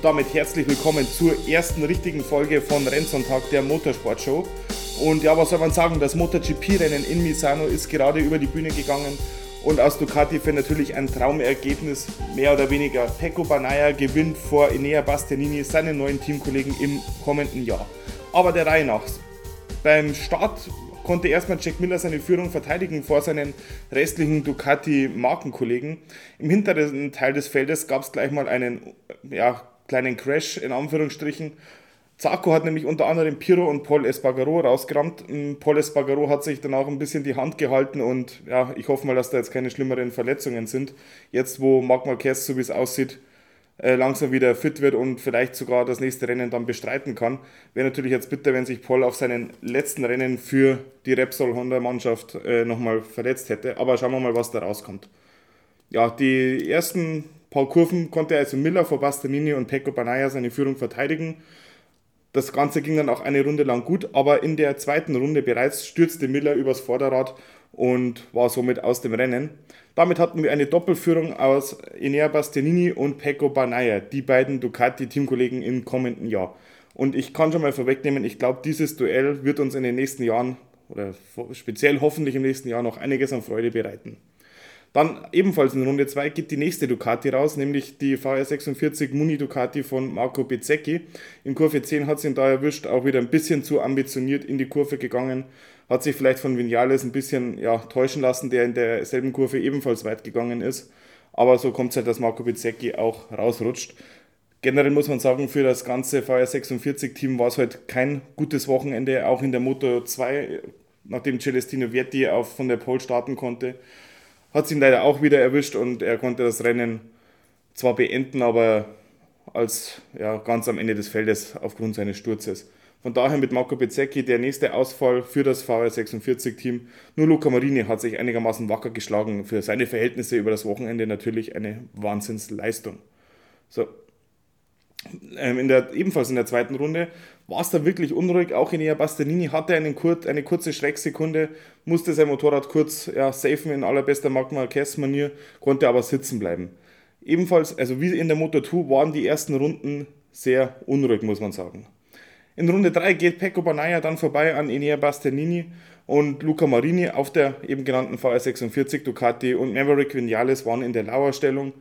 und damit herzlich willkommen zur ersten richtigen Folge von Rennsonntag der Motorsportshow. Und ja, was soll man sagen, das MotoGP-Rennen in Misano ist gerade über die Bühne gegangen und aus Ducati für natürlich ein Traumergebnis, mehr oder weniger. Pecco Banaya gewinnt vor Enea Bastianini seinen neuen Teamkollegen im kommenden Jahr. Aber der Reihe nach. Beim Start konnte erstmal Jack Miller seine Führung verteidigen vor seinen restlichen Ducati-Markenkollegen. Im hinteren Teil des Feldes gab es gleich mal einen ja, kleinen Crash in Anführungsstrichen. Zarco hat nämlich unter anderem Piro und Paul Espargaro rausgerammt. Mm, Paul Espargaro hat sich danach ein bisschen die Hand gehalten und ja, ich hoffe mal, dass da jetzt keine schlimmeren Verletzungen sind. Jetzt, wo Marc Marquez, so wie es aussieht, äh, langsam wieder fit wird und vielleicht sogar das nächste Rennen dann bestreiten kann. Wäre natürlich jetzt bitter, wenn sich Paul auf seinen letzten Rennen für die Repsol Honda Mannschaft äh, nochmal verletzt hätte. Aber schauen wir mal, was da rauskommt. Ja, die ersten paar Kurven konnte also Miller vor Bastianini und Pecco Banaya seine Führung verteidigen. Das Ganze ging dann auch eine Runde lang gut, aber in der zweiten Runde bereits stürzte Miller übers Vorderrad und war somit aus dem Rennen. Damit hatten wir eine Doppelführung aus Enea Bastianini und Pecco Banaya, die beiden Ducati-Teamkollegen im kommenden Jahr. Und ich kann schon mal vorwegnehmen, ich glaube, dieses Duell wird uns in den nächsten Jahren oder speziell hoffentlich im nächsten Jahr noch einiges an Freude bereiten. Dann ebenfalls in Runde 2 geht die nächste Ducati raus, nämlich die VR46 Muni Ducati von Marco Bezzecchi. In Kurve 10 hat es ihn da erwischt, auch wieder ein bisschen zu ambitioniert in die Kurve gegangen. Hat sich vielleicht von Vinales ein bisschen ja, täuschen lassen, der in derselben Kurve ebenfalls weit gegangen ist. Aber so kommt es halt, dass Marco Bezzecchi auch rausrutscht. Generell muss man sagen, für das ganze VR46-Team war es halt kein gutes Wochenende, auch in der Moto 2, nachdem Celestino Vietti auf, von der Pole starten konnte hat es ihn leider auch wieder erwischt und er konnte das Rennen zwar beenden, aber als ja, ganz am Ende des Feldes aufgrund seines Sturzes. Von daher mit Marco Bezzecchi der nächste Ausfall für das VR46-Team. Nur Luca Marini hat sich einigermaßen wacker geschlagen. Für seine Verhältnisse über das Wochenende natürlich eine Wahnsinnsleistung. So, in der, ebenfalls in der zweiten Runde war es da wirklich unruhig. Auch Enea Bastianini hatte einen kur eine kurze Schrecksekunde, musste sein Motorrad kurz ja, safen in allerbester Marc Marquez-Manier, konnte aber sitzen bleiben. Ebenfalls, also wie in der Moto 2, waren die ersten Runden sehr unruhig, muss man sagen. In Runde 3 geht Pecco Banaya dann vorbei an Enea Bastianini und Luca Marini auf der eben genannten VR46 Ducati und Maverick Vinales waren in der Lauerstellung.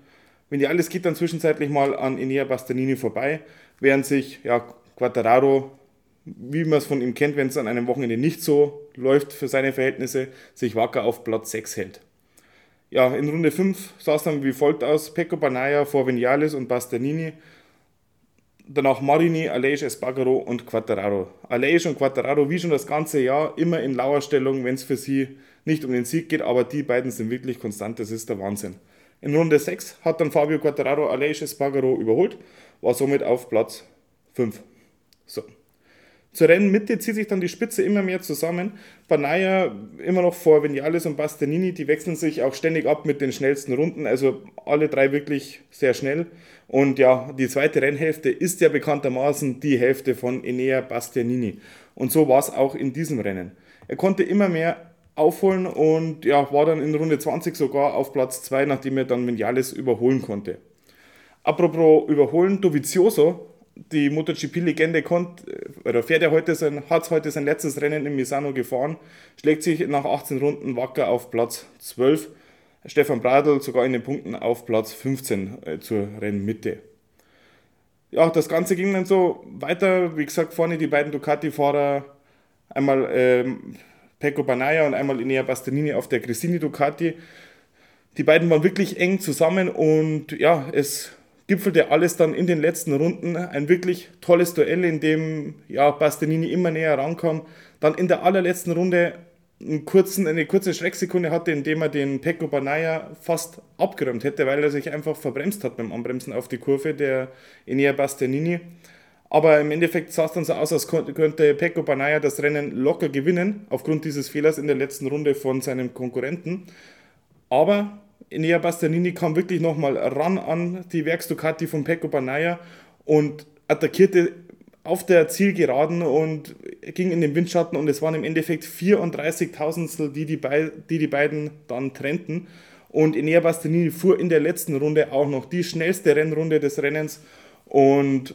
Wenn die alles geht dann zwischenzeitlich mal an Enea Bastianini vorbei, während sich ja, Quattararo, wie man es von ihm kennt, wenn es an einem Wochenende nicht so läuft für seine Verhältnisse, sich wacker auf Platz 6 hält. Ja, in Runde 5 sah es dann wie folgt aus: Pecco Banaya vor Vinales und Bastianini. Danach Marini, Aleix Espargaro und Quattararo. Aleix und Quattararo, wie schon das ganze Jahr, immer in Lauerstellung, wenn es für sie nicht um den Sieg geht, aber die beiden sind wirklich konstant, das ist der Wahnsinn. In Runde 6 hat dann Fabio Quattararo Aleix Espargaro überholt, war somit auf Platz 5. So. Zur Rennmitte zieht sich dann die Spitze immer mehr zusammen. Banaya immer noch vor Vinales und Bastianini, die wechseln sich auch ständig ab mit den schnellsten Runden, also alle drei wirklich sehr schnell. Und ja, die zweite Rennhälfte ist ja bekanntermaßen die Hälfte von Enea Bastianini. Und so war es auch in diesem Rennen. Er konnte immer mehr aufholen und ja, war dann in Runde 20 sogar auf Platz 2, nachdem er dann Vinales überholen konnte. Apropos überholen, Dovizioso, die MotoGP-Legende oder fährt er heute sein, hat heute sein letztes Rennen in Misano gefahren, schlägt sich nach 18 Runden wacker auf Platz 12. Stefan Bradl sogar in den Punkten auf Platz 15 äh, zur Rennmitte. Ja, das Ganze ging dann so weiter. Wie gesagt, vorne die beiden Ducati-Fahrer, einmal ähm, Pecco Banaya und einmal Inea Bastianini auf der Cristini Ducati. Die beiden waren wirklich eng zusammen und ja, es gipfelte alles dann in den letzten Runden. Ein wirklich tolles Duell, in dem ja, Bastianini immer näher rankam. Dann in der allerletzten Runde kurzen, eine kurze Schrecksekunde hatte, in dem er den Pecco Banaya fast abgeräumt hätte, weil er sich einfach verbremst hat beim Anbremsen auf die Kurve, der Enea Bastianini. Aber im Endeffekt sah es dann so aus, als könnte Pecco Banaya das Rennen locker gewinnen, aufgrund dieses Fehlers in der letzten Runde von seinem Konkurrenten. Aber Enea Bastianini kam wirklich nochmal ran an die Werksducati von Pecco Banaya und attackierte auf der Zielgeraden und ging in den Windschatten und es waren im Endeffekt 34 Tausendstel, die die, die die beiden dann trennten. Und Enea Bastianini fuhr in der letzten Runde auch noch die schnellste Rennrunde des Rennens Und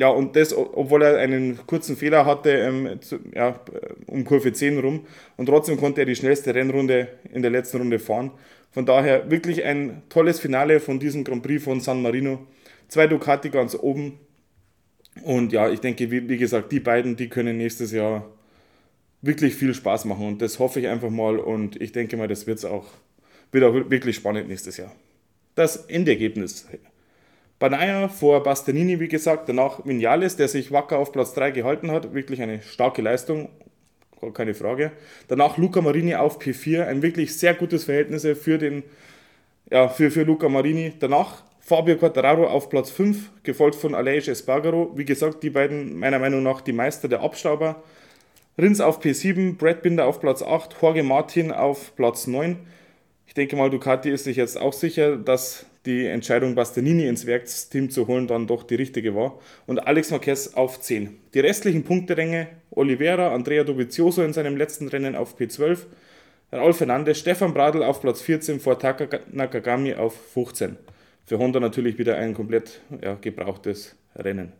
ja, und das, obwohl er einen kurzen Fehler hatte ähm, zu, ja, um Kurve 10 rum. Und trotzdem konnte er die schnellste Rennrunde in der letzten Runde fahren. Von daher wirklich ein tolles Finale von diesem Grand Prix von San Marino. Zwei Ducati ganz oben. Und ja, ich denke, wie, wie gesagt, die beiden, die können nächstes Jahr wirklich viel Spaß machen. Und das hoffe ich einfach mal. Und ich denke mal, das wird's auch, wird auch wirklich spannend nächstes Jahr. Das Endergebnis. Banaya vor Bastianini, wie gesagt, danach Vinales, der sich wacker auf Platz 3 gehalten hat, wirklich eine starke Leistung, keine Frage. Danach Luca Marini auf P4, ein wirklich sehr gutes Verhältnis für, den, ja, für, für Luca Marini. Danach Fabio Quattararo auf Platz 5, gefolgt von Aleix Espargaro. Wie gesagt, die beiden meiner Meinung nach die Meister der Abstauber. Rins auf P7, Brad Binder auf Platz 8, Jorge Martin auf Platz 9. Ich denke mal, Ducati ist sich jetzt auch sicher, dass die Entscheidung, Bastianini ins Werksteam zu holen, dann doch die richtige war. Und Alex Marquez auf 10. Die restlichen Punkteränge, Oliveira, Andrea Dovizioso in seinem letzten Rennen auf P12, Raul Fernandes, Stefan Bradl auf Platz 14 vor Taka Nakagami auf 15. Für Honda natürlich wieder ein komplett ja, gebrauchtes Rennen.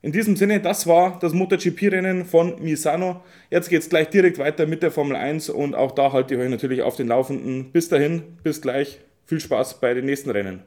In diesem Sinne, das war das MotoGP-Rennen von Misano. Jetzt geht es gleich direkt weiter mit der Formel 1 und auch da halte ich euch natürlich auf den Laufenden. Bis dahin, bis gleich. Viel Spaß bei den nächsten Rennen.